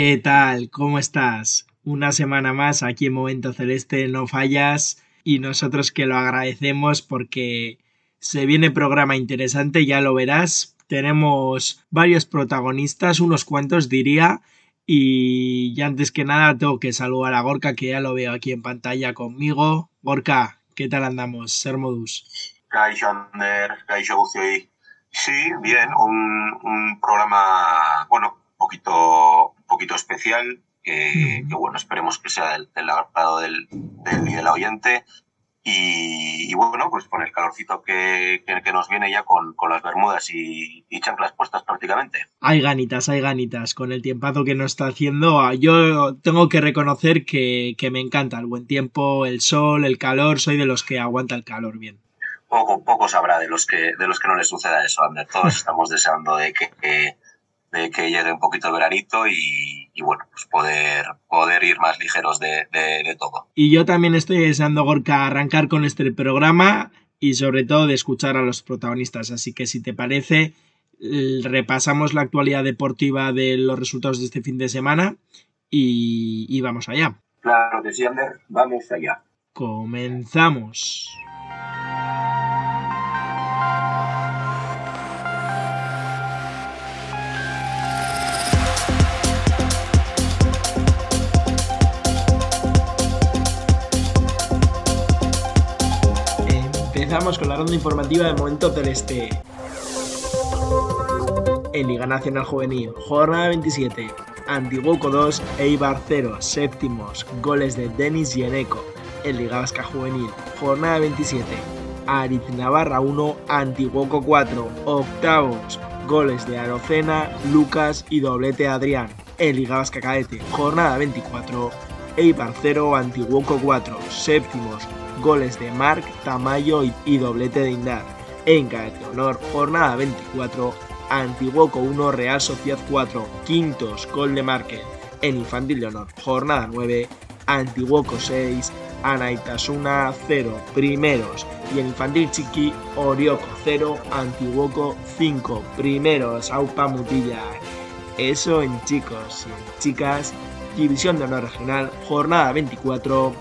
¿Qué tal? ¿Cómo estás? Una semana más aquí en Momento Celeste, no fallas y nosotros que lo agradecemos porque se viene programa interesante, ya lo verás. Tenemos varios protagonistas, unos cuantos diría, y ya antes que nada tengo que saludar a Gorka que ya lo veo aquí en pantalla conmigo. Gorka, ¿qué tal andamos? Ser modus. Ander, Sí, bien, un, un programa, bueno, poquito, poquito especial, que, bueno, esperemos que sea del, del agrado del, del, del oyente. Y, y, bueno, pues con el calorcito que, que, que nos viene ya con, con las bermudas y, y, chanclas puestas prácticamente. Hay ganitas, hay ganitas. Con el tiempazo que nos está haciendo, ah, yo tengo que reconocer que, que me encanta el buen tiempo, el sol, el calor. Soy de los que aguanta el calor bien. Poco, poco sabrá de los que, de los que no les suceda eso, Ander. Todos estamos deseando de que, que de que llegue un poquito el veranito y, y, bueno, pues poder, poder ir más ligeros de, de, de, todo. Y yo también estoy deseando, Gorka, arrancar con este programa y sobre todo de escuchar a los protagonistas. Así que si te parece, repasamos la actualidad deportiva de los resultados de este fin de semana y, y vamos allá. Claro que sí, Ander, vamos allá. Comenzamos. Empezamos con la ronda informativa de Momento Celeste. En Liga Nacional Juvenil, jornada 27. Antiguoco 2, Eibar 0, séptimos, goles de Denis y Eneco. En Liga Vasca Juvenil, jornada 27. Ariz Navarra 1, Antiguoco 4, octavos, goles de Arocena, Lucas y doblete Adrián. En Liga Vasca Cadete, jornada 24. Eibar 0, Antiguoco 4, séptimos, goles de Marc, Tamayo y, doblete de Indar. En Cadete Honor, jornada 24, Antiguoco 1, Real Sociedad 4, quintos, gol de Márquez. En Infantil de Honor, jornada 9, Antiguoco 6, Anaitasuna 0, primeros. Y en Infantil Chiqui, Orioco 0, Antiguoco 5, primeros. Aupa Mutilla. Eso en chicos y chicas. División de Honor Regional, jornada 24,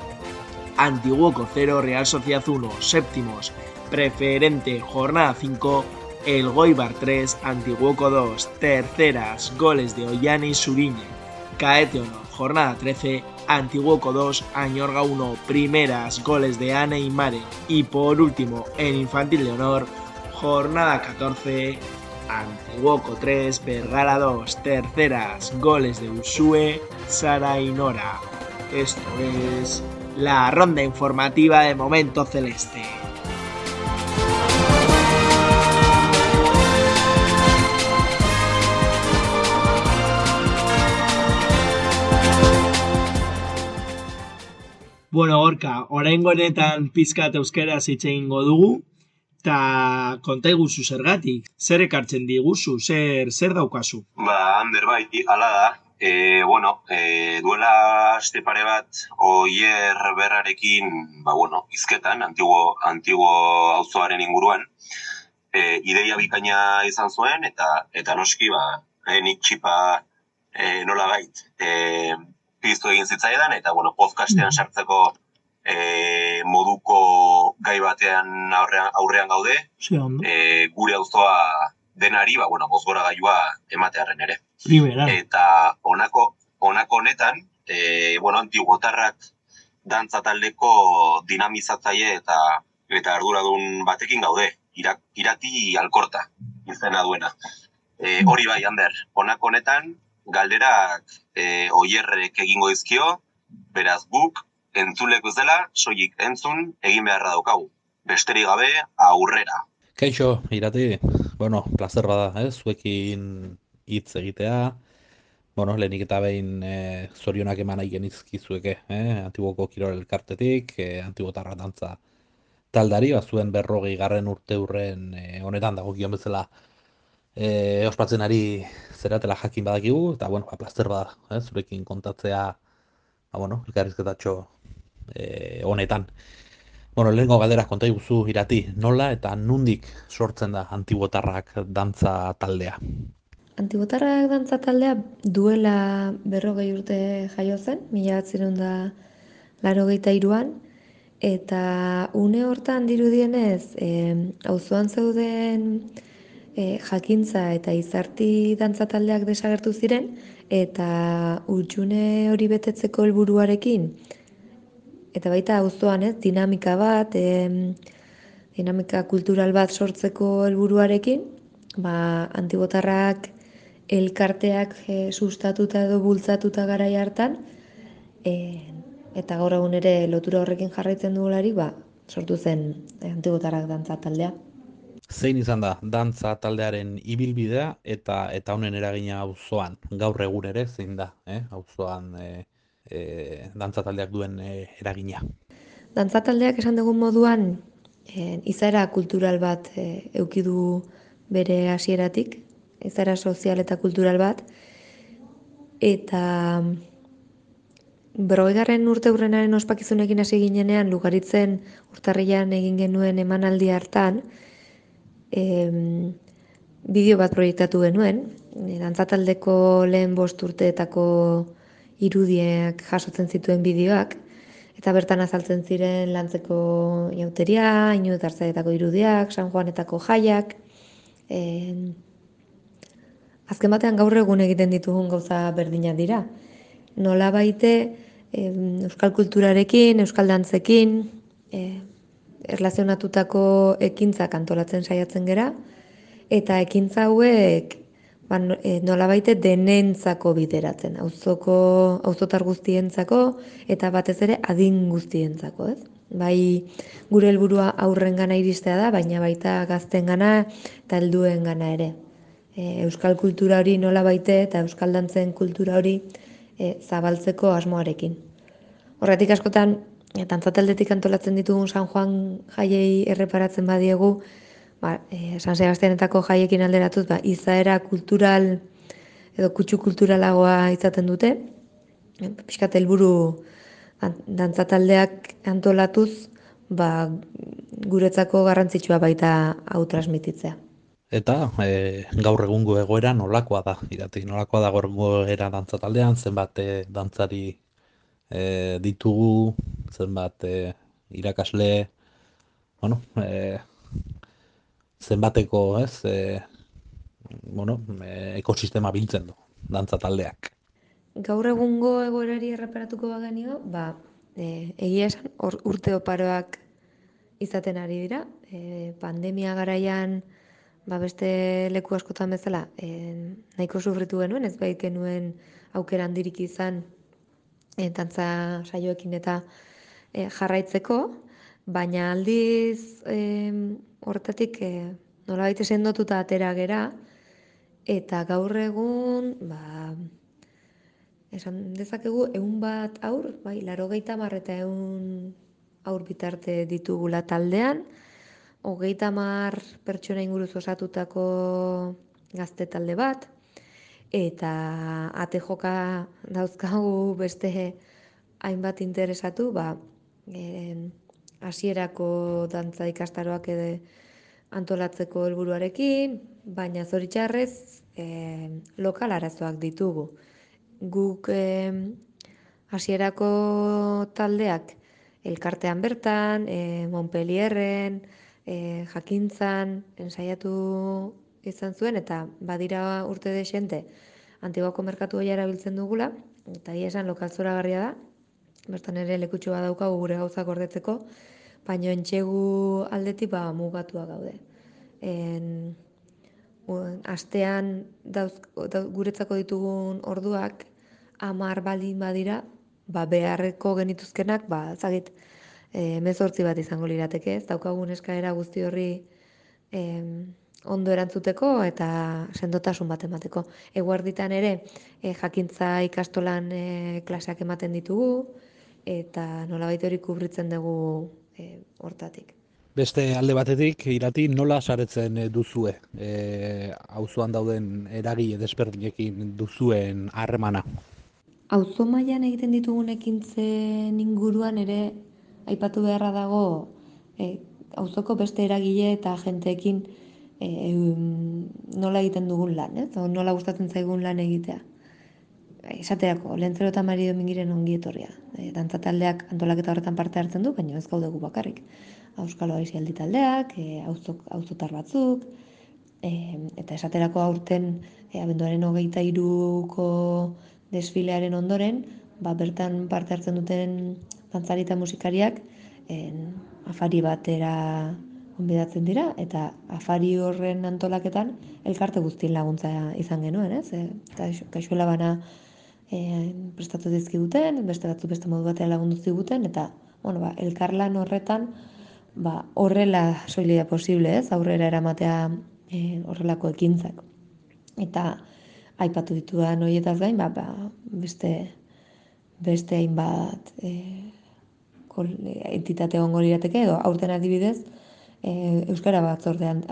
Antiguoco 0, Real Sociedad 1, séptimos, preferente, jornada 5, El Goibar 3, Antiguoco 2, terceras, goles de Ollani y Suriñe, Caete 1, jornada 13, Antiguoco 2, Añorga 1, primeras, goles de Ane y Mare, y por último, en Infantil de Honor, jornada 14, Antiguoco 3, Vergara 2, terceras, goles de Usue, Sara y Nora. Esto es la ronda informativa de Momento Celeste. Bueno, Orka, oraingo honetan pizkat euskaraz hitz egingo dugu, eta konta iguzu zergatik, zer ekartzen diguzu, zer, zer daukazu? Ba, Ander, bai, ala da, E, bueno, e, duela este pare bat oier berrarekin, ba, bueno, izketan, antiguo, antiguo auzoaren inguruan, e, ideia bikaina izan zuen, eta eta noski, ba, e, nik txipa e, nola gait, e, piztu egin zitzaidan, eta, bueno, podcastean sartzeko e, moduko gai batean aurrean, aurrean gaude, e, gure auzoa denari, ba, bueno, bozgora gailua ematearen ere. Primera. Eta honako honako honetan, e, bueno, antiguotarrak dantza taldeko dinamizatzaile eta eta arduradun batekin gaude, Irak, irati alkorta izena duena. E, hori bai, Ander, honako honetan, galderak e, oierrek egingo dizkio, beraz guk, entzuleko ez dela, soilik entzun egin beharra daukagu. Besterik gabe, aurrera. Kaixo, irati, bueno, placer bada, eh? zuekin hitz egitea, bueno, lehenik eta behin e, zorionak eman nahi genizkizueke, eh? Antiboko Kirol Elkartetik, e, Antibotarra dantza taldari, bazuen berrogei garren urte hurren e, honetan dago gion bezala e, ospatzen ari zeratela jakin badakigu, eta, bueno, ba, plazer bada, eh? zurekin kontatzea, ba, bueno, elkarrizketatxo e, honetan. Bueno, lehenko galdera konta iguzu irati, nola eta nundik sortzen da antibotarrak dantza taldea? Antibotarrak dantza taldea duela berrogei urte jaio zen, mila batzirun da laro iruan, eta une hortan dirudienez, e, auzoan zeuden e, jakintza eta izarti dantza taldeak desagertu ziren, eta utxune hori betetzeko helburuarekin, eta baita auzoan ez, dinamika bat, e, dinamika kultural bat sortzeko helburuarekin, ba, antibotarrak elkarteak e, sustatuta edo bultzatuta garai hartan, e, eta gaur egun ere lotura horrekin jarraitzen dugulari, ba, sortu zen e, antibotarrak dantza taldea. Zein izan da dantza taldearen ibilbidea eta eta honen eragina auzoan gaur egun ere zein da, eh? Auzoan eh e, dantza taldeak duen e, eragina. Dantza taldeak esan dugun moduan e, izaera kultural bat e, eukidu bere hasieratik, izaera sozial eta kultural bat, eta berrogegarren urte urrenaren ospakizunekin hasi ginenean lugaritzen urtarrian egin genuen emanaldi hartan, e, bideo bat proiektatu genuen, e, dantzataldeko lehen bost urteetako irudiak jasotzen zituen bideoak, eta bertan azaltzen ziren lantzeko jauteria, inu eta irudiak, San Juanetako jaiak. E, azken batean gaur egun egiten ditugun gauza berdina dira. Nola baite e, euskal kulturarekin, euskal dantzekin, e, erlazionatutako ekintza antolatzen saiatzen gera, eta ekintza hauek ba, e, nola baite denentzako bideratzen, auzoko auzotar guztientzako eta batez ere adin guztientzako, ez? Bai, gure helburua aurren gana iristea da, baina baita gazten gana eta helduen gana ere. E, euskal kultura hori nola baite eta euskal dantzen kultura hori e, zabaltzeko asmoarekin. Horretik askotan, e, tantzateldetik antolatzen ditugun San Juan jaiei erreparatzen badiegu, ba, e, San Sebastianetako jaiekin alderatuz, ba, izaera kultural edo kutsu kulturalagoa izaten dute. E, Piskat helburu dantzataldeak antolatuz, ba, guretzako garrantzitsua baita hau transmititzea. Eta e, gaur egungo egoera nolakoa da, iratik nolakoa da gaur egungo egoera dantzataldean, zenbat e, dantzari e, ditugu, zenbat e, irakasle, bueno, e, zenbateko, ez, e, bueno, e, ekosistema biltzen du, dantza taldeak. Gaur egungo egoerari erreparatuko bagenio, ba, e, egia esan, or, urte oparoak izaten ari dira, e, pandemia garaian, ba, beste leku askotan bezala, e, nahiko sufritu genuen, ez bait genuen aukera handirik izan, e, dantza saioekin eta e, jarraitzeko, baina aldiz e, hortatik e, nola baita sendotuta atera gera, eta gaur egun, ba, esan dezakegu, egun bat aur, bai, laro geita marreta egun aur bitarte ditugula taldean, hogeita mar pertsona inguruz osatutako gazte talde bat, eta ate joka dauzkagu beste hainbat interesatu, ba, hasierako dantza ikastaroak ere antolatzeko helburuarekin, baina zoritxarrez e, lokal arazoak ditugu. Guk hasierako taldeak elkartean bertan, e, Montpellierren, e, jakintzan, ensaiatu izan zuen, eta badira urte desente antiguako merkatu erabiltzen dugula, eta esan lokal zora da, bertan ere lekutxo bat daukagu gure gauzak gordetzeko, baina entxegu aldetik ba, mugatua gaude. En, astean dauz, guretzako ditugun orduak amar baldin badira, ba, beharreko genituzkenak, ba, zagit, e, mezortzi bat izango lirateke, ez daukagun eskaera guzti horri e, ondo erantzuteko eta sendotasun bat emateko. Eguerditan ere e, jakintza ikastolan e, klaseak ematen ditugu eta nolabait hori kubritzen dugu e, hortatik. Beste alde batetik, irati nola saretzen duzue? E, auzoan dauden eragile desberdinekin duzuen harremana? Auzo mailan egiten ditugun ekintzen inguruan ere aipatu beharra dago e, auzoko beste eragile eta jenteekin e, nola egiten dugun lan, ez? O nola gustatzen zaigun lan egitea. Esaterako, lentzero eta mari domingiren ongi etorria. E, dantza taldeak antolaketa horretan parte hartzen du, baina ez gaudegu bakarrik. Euskalo Aizialdi taldeak, e, auzotar batzuk, e, eta esaterako aurten e, abenduaren hogeita iruko desfilearen ondoren, ba, bertan parte hartzen duten dantzari eta musikariak en, afari batera onbidatzen dira, eta afari horren antolaketan elkarte guztien laguntza izan genuen, ez? E, kaixuela bana e, prestatu dizkiguten, beste batzu beste modu batean lagundu ziguten, eta bueno, ba, elkarlan horretan ba, horrela soilia posible, ez? Aurrera eramatea e, horrelako ekintzak. Eta aipatu ditudan horietaz gain, ba, ba, beste beste hainbat e, entitate egongo lirateke edo aurten adibidez e, euskara batzordean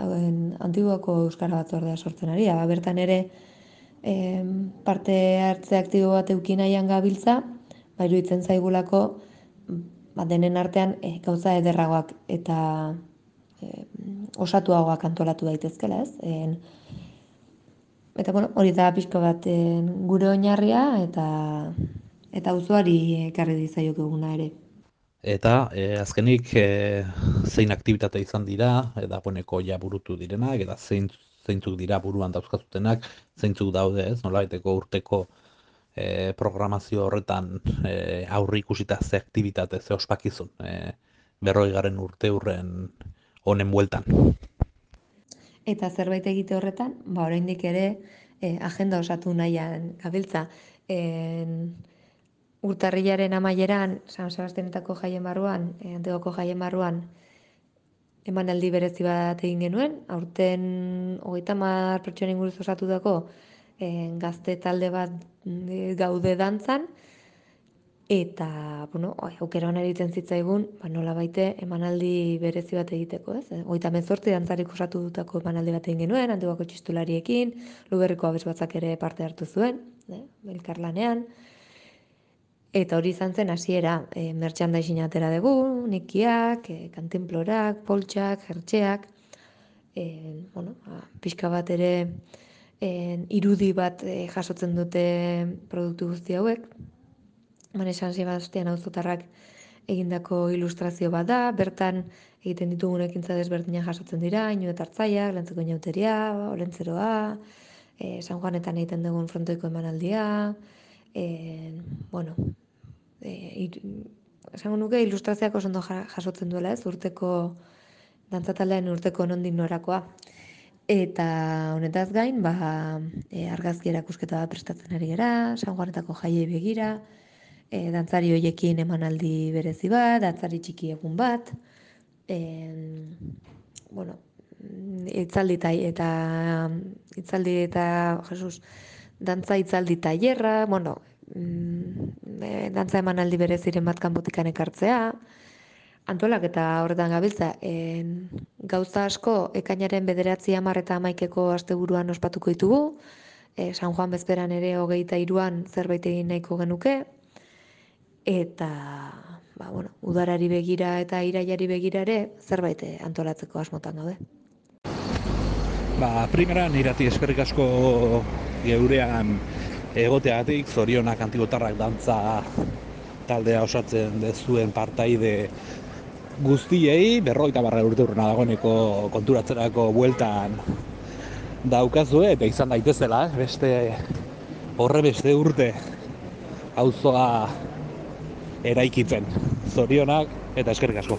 antiguako euskara batzordea sortzen ari ba, bertan ere e, parte hartze aktibo bat eukin nahian gabiltza ba iruditzen zaigulako ba, denen artean e, gauza ederragoak eta e, osatuagoak antolatu daitezkela, ez? En, eta bueno, hori da pixko bat gure oinarria eta eta auzoari ekarri dizaiok eguna ere. Eta e, azkenik e, zein aktibitate izan dira, eta poneko ja burutu direnak, eta zein, zeintzuk dira buruan dauzkazutenak, zeintzuk daude ez, nola urteko e, programazio horretan e, aurri ikusita ze aktibitate, ze ospakizun, e, berroi garen urte hurren honen bueltan. Eta zerbait egite horretan, ba oraindik ere e, agenda osatu nahian gabiltza. En, urtarrilaren amaieran, San Sebastianetako jaien barruan, e, Antegoko jaien barruan, emanaldi berezi bat egin genuen, aurten hogeita mar pertsona inguruz osatu dako e, gazte talde bat e, gaude dantzan, eta, bueno, aukera hona egiten zitzaigun, ba, nola baite emanaldi berezi bat egiteko, ez? E, hogeita mezortzi dantzarik osatu dutako emanaldi bat egin genuen, Antegoko txistulariekin, luberriko abez batzak ere parte hartu zuen, eh, lanean, Eta hori izan zen hasiera, e, merchandising atera dugu, nikiak, e, kantenplorak, poltsak, jertxeak, e, bueno, a, ba, pixka bat ere e, irudi bat e, jasotzen dute produktu guzti hauek. Mane San Sebastian auzotarrak egindako ilustrazio bat da, bertan egiten ditugun ekintza desberdina jasotzen dira, inu eta hartzaiak, lantzeko inauteria, olentzeroa, e, San Juanetan egiten dugun frontoiko emanaldia, e, bueno, e, esango nuke ilustrazioak oso ondo jasotzen duela, ez? Urteko dantzataldean urteko nondik norakoa. Eta honetaz gain, ba, e, argazki erakusketa bat prestatzen ari gera, San Juanetako jaiei begira, e, dantzari hoiekin emanaldi berezi bat, dantzari txiki egun bat, e, bueno, itzaldi eta itzaldi eta Jesus, dantza itzaldi tailerra, bueno, mm, e, dantza eman aldi bere ziren bat kanpotikan ekartzea, antolak eta horretan gabiltza, en, gauza asko ekainaren bederatzi amar eta amaikeko asteburuan ospatuko ditugu, e, San Juan bezperan ere hogeita iruan zerbait egin nahiko genuke, eta ba, bueno, udarari begira eta iraiari begira ere zerbait antolatzeko asmotan daude. Ba, primeran irati eskerrik asko geurean egoteagatik zorionak antigotarrak dantza taldea osatzen dezuen partaide guztiei berroita barra urte urrena dagoeneko konturatzerako bueltan daukazue eta izan daitezela eh? beste horre beste urte auzoa eraikitzen zorionak eta eskerrik asko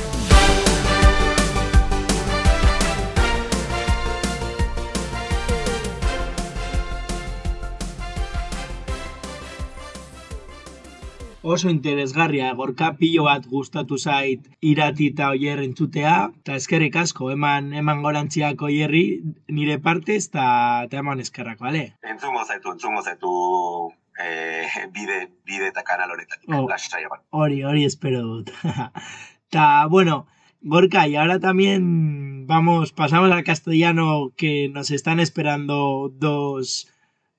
Oso interesgarria gorka pilo bat gustatu zait irati eta oier entzutea, eta eskerrik asko, eman, eman gorantziak oierri nire partez, eta eman eskerrak, bale? Entzungo zaitu, entzungo zaitu eh, bide, bide eta kanal horretak, oh, hori, hori espero dut. Ta, bueno, Gorka, y ahora también vamos, pasamos al castellano que nos están esperando dos,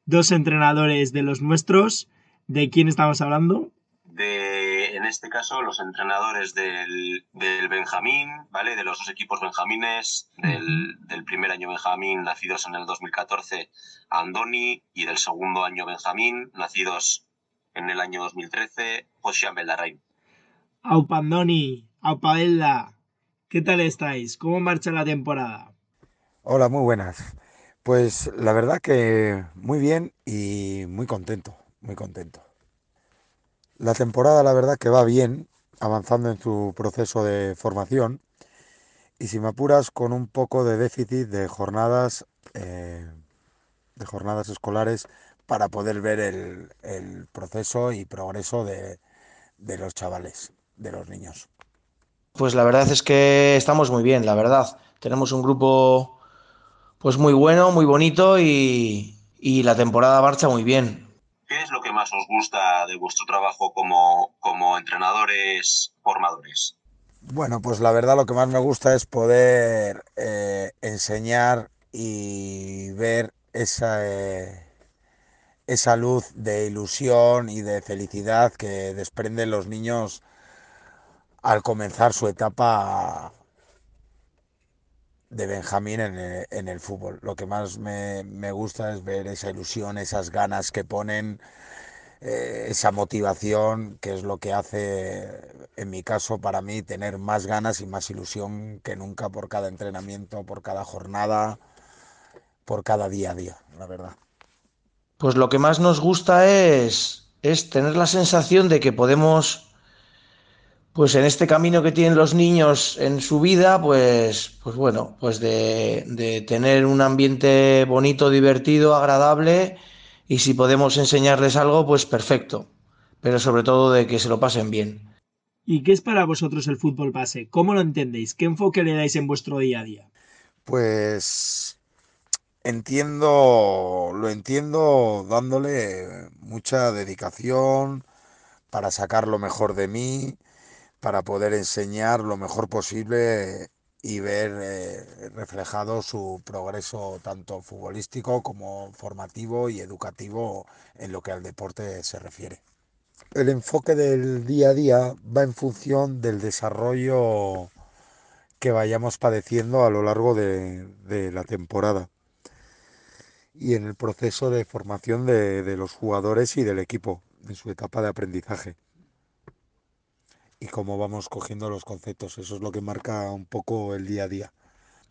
dos entrenadores de los nuestros. ¿De quién estamos hablando? De, en este caso, los entrenadores del, del Benjamín, ¿vale? De los dos equipos benjamines, del, del, primer año Benjamín, nacidos en el 2014, Andoni, y del segundo año Benjamín, nacidos en el año 2013, José Beldarrain. Aupa Andoni, Aupa Belda, ¿qué tal estáis? ¿Cómo marcha la temporada? Hola, muy buenas. Pues la verdad que muy bien y muy contento, muy contento. La temporada, la verdad, que va bien, avanzando en su proceso de formación. Y si me apuras, con un poco de déficit de jornadas, eh, de jornadas escolares para poder ver el, proceso y progreso de, los chavales, de los niños. Pues la verdad es que estamos muy bien, la verdad. Tenemos un grupo pues muy bueno, muy bonito y la temporada marcha muy bien. ¿Qué es lo que más os gusta de vuestro trabajo como, como entrenadores formadores? Bueno, pues la verdad lo que más me gusta es poder eh, enseñar y ver esa, eh, esa luz de ilusión y de felicidad que desprenden los niños al comenzar su etapa de Benjamín en el, fútbol. Lo que más me, gusta es ver esa ilusión, esas ganas que ponen, eh, esa motivación, que es lo que hace, en mi caso, para mí, tener más ganas y más ilusión que nunca por cada entrenamiento, por cada jornada, por cada día a día, la verdad. Pues lo que más nos gusta es, es tener la sensación de que podemos pues en este camino que tienen los niños en su vida, pues, pues bueno, pues de, tener un ambiente bonito, divertido, agradable, y si podemos enseñarles algo, pues perfecto, pero sobre todo de que se lo pasen bien. ¿Y qué es para vosotros el fútbol base? ¿Cómo lo entendéis? ¿Qué enfoque le dais en vuestro día a día? Pues entiendo, lo entiendo dándole mucha dedicación para sacar lo mejor de mí, para poder enseñar lo mejor posible y ver eh, reflejado su progreso tanto futbolístico como formativo y educativo en lo que al deporte se refiere. El enfoque del día a día va en función del desarrollo que vayamos padeciendo a lo largo de, la temporada y en el proceso de formación de los jugadores y del equipo en su etapa de aprendizaje y cómo vamos cogiendo los conceptos. Eso es lo que marca un poco el día a día.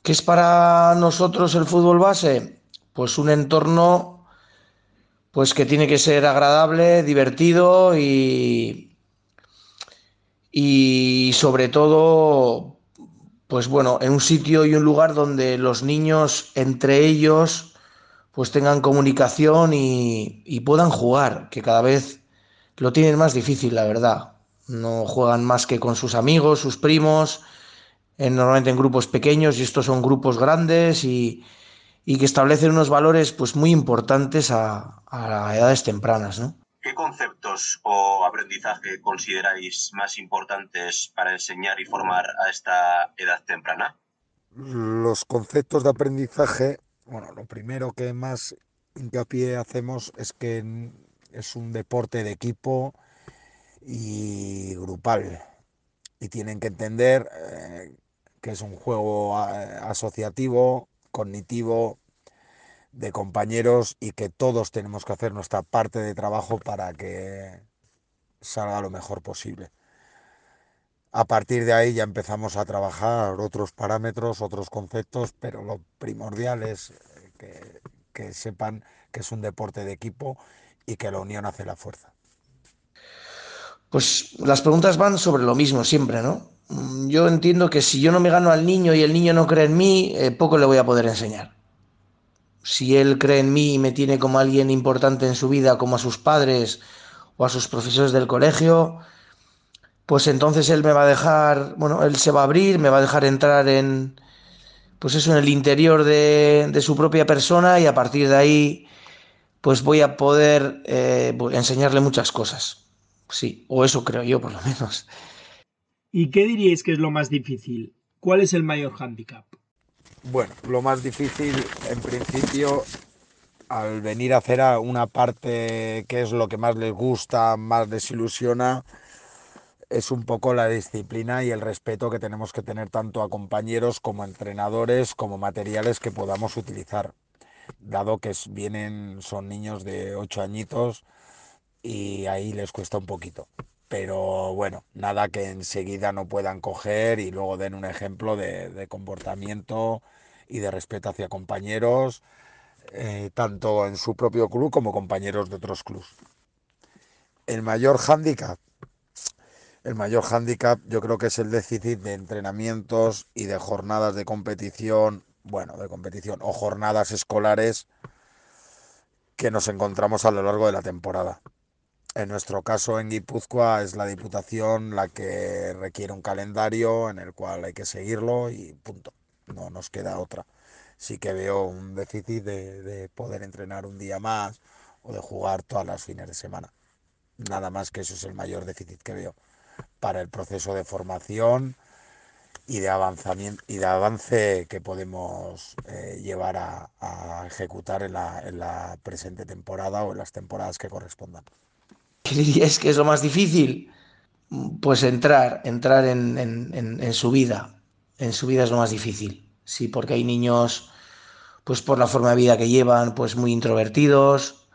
¿Qué es para nosotros el fútbol base? Pues un entorno pues que tiene que ser agradable, divertido y, y sobre todo pues bueno, en un sitio y un lugar donde los niños entre ellos pues tengan comunicación y, y puedan jugar, que cada vez lo tienen más difícil, la verdad no juegan más que con sus amigos, sus primos, normalmente en grupos pequeños y estos son grupos grandes y, que establecen unos valores pues muy importantes a, a edades tempranas. ¿no? ¿Qué conceptos o aprendizaje consideráis más importantes para enseñar y formar a esta edad temprana? Los conceptos de aprendizaje, bueno, lo primero que más hincapié hacemos es que es un deporte de equipo, y grupal. Y tienen que entender eh, que es un juego eh, asociativo, cognitivo, de compañeros y que todos tenemos que hacer nuestra parte de trabajo para que salga lo mejor posible. A partir de ahí ya empezamos a trabajar otros parámetros, otros conceptos, pero lo primordial es que, que sepan que es un deporte de equipo y que la unión hace la fuerza. Pues las preguntas van sobre lo mismo siempre, ¿no? Mm, yo entiendo que si yo no me gano al niño y el niño no cree en mí, eh, poco le voy a poder enseñar. Si él cree en mí y me tiene como alguien importante en su vida, como a sus padres o a sus profesores del colegio, pues entonces él me va a dejar, bueno, él se va a abrir, me va a dejar entrar en, pues eso, en el interior de, de su propia persona y a partir de ahí, pues voy a poder eh, enseñarle muchas cosas. Sí, o eso creo yo por lo menos. ¿Y qué diríais que es lo más difícil? ¿Cuál es el mayor hándicap? Bueno, lo más difícil en principio al venir a hacer una parte que es lo que más les gusta, más les ilusiona, es un poco la disciplina y el respeto que tenemos que tener tanto a compañeros como a entrenadores, como materiales que podamos utilizar, dado que vienen, son niños de 8 añitos y ahí les cuesta un poquito pero bueno, nada que enseguida no puedan coger y luego den un ejemplo de, comportamiento y de respeto hacia compañeros, eh, tanto en su propio club como compañeros de otros clubes. El mayor hándicap, el mayor hándicap yo creo que es el déficit de entrenamientos y de jornadas de competición, bueno, de competición o jornadas escolares que nos encontramos a lo largo de la temporada. En nuestro caso en Guipúzcoa es la Diputación la que requiere un calendario en el cual hay que seguirlo y punto. No nos queda otra. Sí que veo un déficit de, poder entrenar un día más o de jugar todas las fines de semana. Nada más que eso es el mayor déficit que veo para el proceso de formación y de avanzamiento y de avance que podemos eh, llevar a, ejecutar en la presente temporada o en las temporadas que correspondan. ¿Qué diríais que es lo más difícil? Pues entrar, entrar en, su vida. En su vida es lo más difícil. Sí, porque hay niños, pues por la forma de vida que llevan, pues muy introvertidos.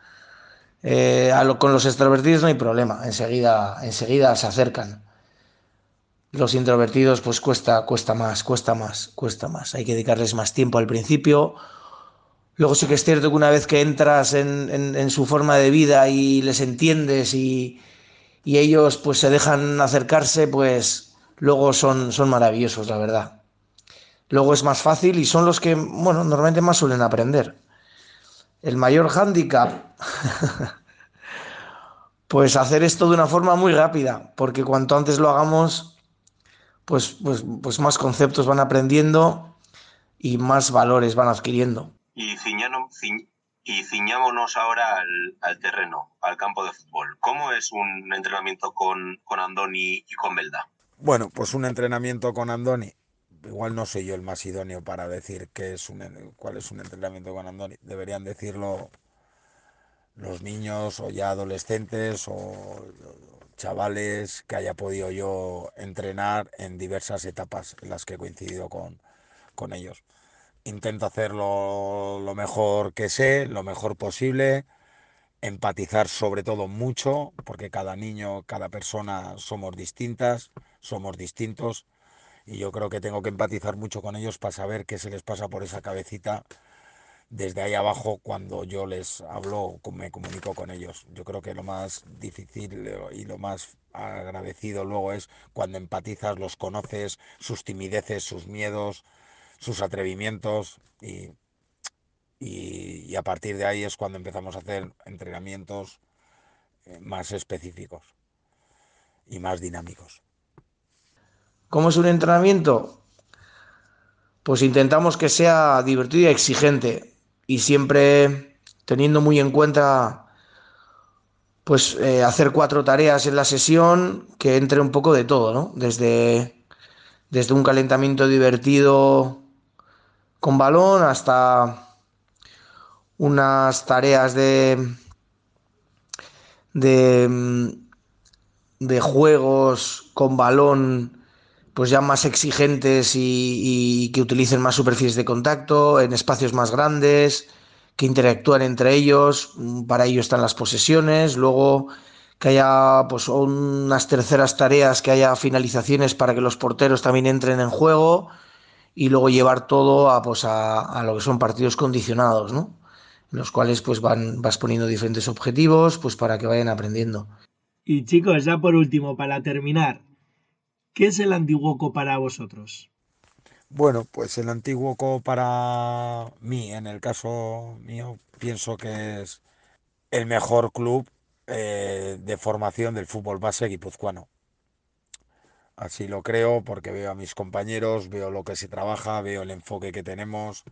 Eh, con los extrovertidos no hay problema, enseguida, enseguida se acercan. Los introvertidos, pues cuesta, cuesta más, cuesta más, cuesta más. Hay que dedicarles más tiempo al principio Luego sí que es cierto que una vez que entras en, su forma de vida y les entiendes y, ellos pues se dejan acercarse, pues luego son, son maravillosos, la verdad. Luego es más fácil y son los que, bueno, normalmente más suelen aprender. El mayor hándicap, pues hacer esto de una forma muy rápida, porque cuanto antes lo hagamos, pues, pues, pues más conceptos van aprendiendo y más valores van adquiriendo. Y, ciñámonos ahora al, terreno, al campo de fútbol. ¿Cómo es un entrenamiento con, con Andoni y con Belda? Bueno, pues un entrenamiento con Andoni. Igual no soy yo el más idóneo para decir qué es un, cuál es un entrenamiento con Andoni. Deberían decirlo los niños o ya adolescentes o chavales que haya podido yo entrenar en diversas etapas en las que he coincidido con, con ellos intento hacerlo lo mejor que sé, lo mejor posible, empatizar sobre todo mucho, porque cada niño, cada persona somos distintas, somos distintos, y yo creo que tengo que empatizar mucho con ellos para saber qué se les pasa por esa cabecita desde ahí abajo cuando yo les hablo, me comunico con ellos. Yo creo que lo más difícil y lo más agradecido luego es cuando empatizas, los conoces, sus timideces, sus miedos, sus atrevimientos y, y, a partir de ahí es cuando empezamos a hacer entrenamientos eh, más específicos y más dinámicos. ¿Cómo es un entrenamiento? Pues intentamos que sea divertido y exigente y siempre teniendo muy en cuenta pues eh, hacer cuatro tareas en la sesión que entre un poco de todo, ¿no? Desde, desde un calentamiento divertido con balón hasta unas tareas de, de, juegos con balón pues ya más exigentes y, que utilicen más superficies de contacto en espacios más grandes, que interactúen entre ellos, para ello están las posesiones, luego que haya pues unas terceras tareas, que haya finalizaciones para que los porteros también entren en juego y luego llevar todo a, pues a, a lo que son partidos condicionados, ¿no? En los cuales pues van, vas poniendo diferentes objetivos pues para que vayan aprendiendo. Y chicos, ya por último, para terminar, ¿qué es el Antiguoco para vosotros? Bueno, pues el Antiguoco para mí, en el caso mío, pienso que es el mejor club eh, de formación del fútbol base guipuzcoano. Así lo creo porque veo a mis compañeros, veo lo que se trabaja, veo el enfoque que tenemos,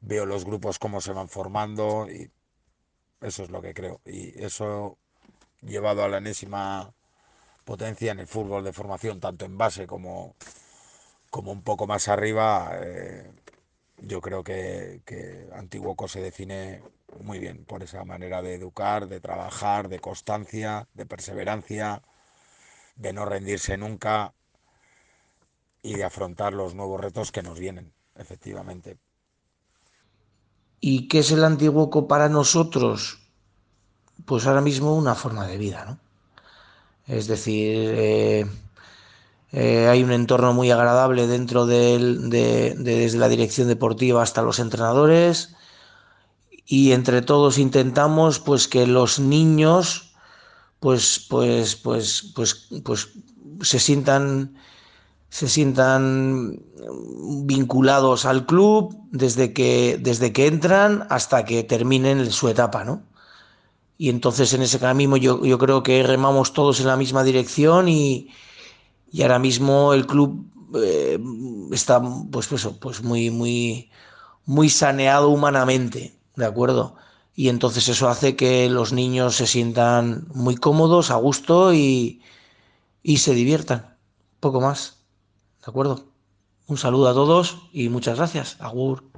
veo los grupos cómo se van formando y eso es lo que creo. Y eso llevado a la enésima potencia en el fútbol de formación, tanto en base como, como un poco más arriba, eh, yo creo que, que Antiguoco se define muy bien por esa manera de educar, de trabajar, de constancia, de perseverancia de no rendirse nunca y de afrontar los nuevos retos que nos vienen, efectivamente. ¿Y qué es el Antiguoco para nosotros? Pues ahora mismo una forma de vida, ¿no? Es decir, eh, eh, hay un entorno muy agradable dentro del, de, de, desde la dirección deportiva hasta los entrenadores y entre todos intentamos pues que los niños pues, pues, pues, pues, pues se sientan, se vinculados al club desde que, desde que entran hasta que terminen su etapa, ¿no? Y entonces en ese camino yo, yo creo que remamos todos en la misma dirección y, y ahora mismo el club eh, está pues, pues, pues muy, muy, muy saneado humanamente, ¿de acuerdo? Y entonces eso hace que los niños se sientan muy cómodos, a gusto y, y se diviertan. Poco más. ¿De acuerdo? Un saludo a todos y muchas gracias. Agur.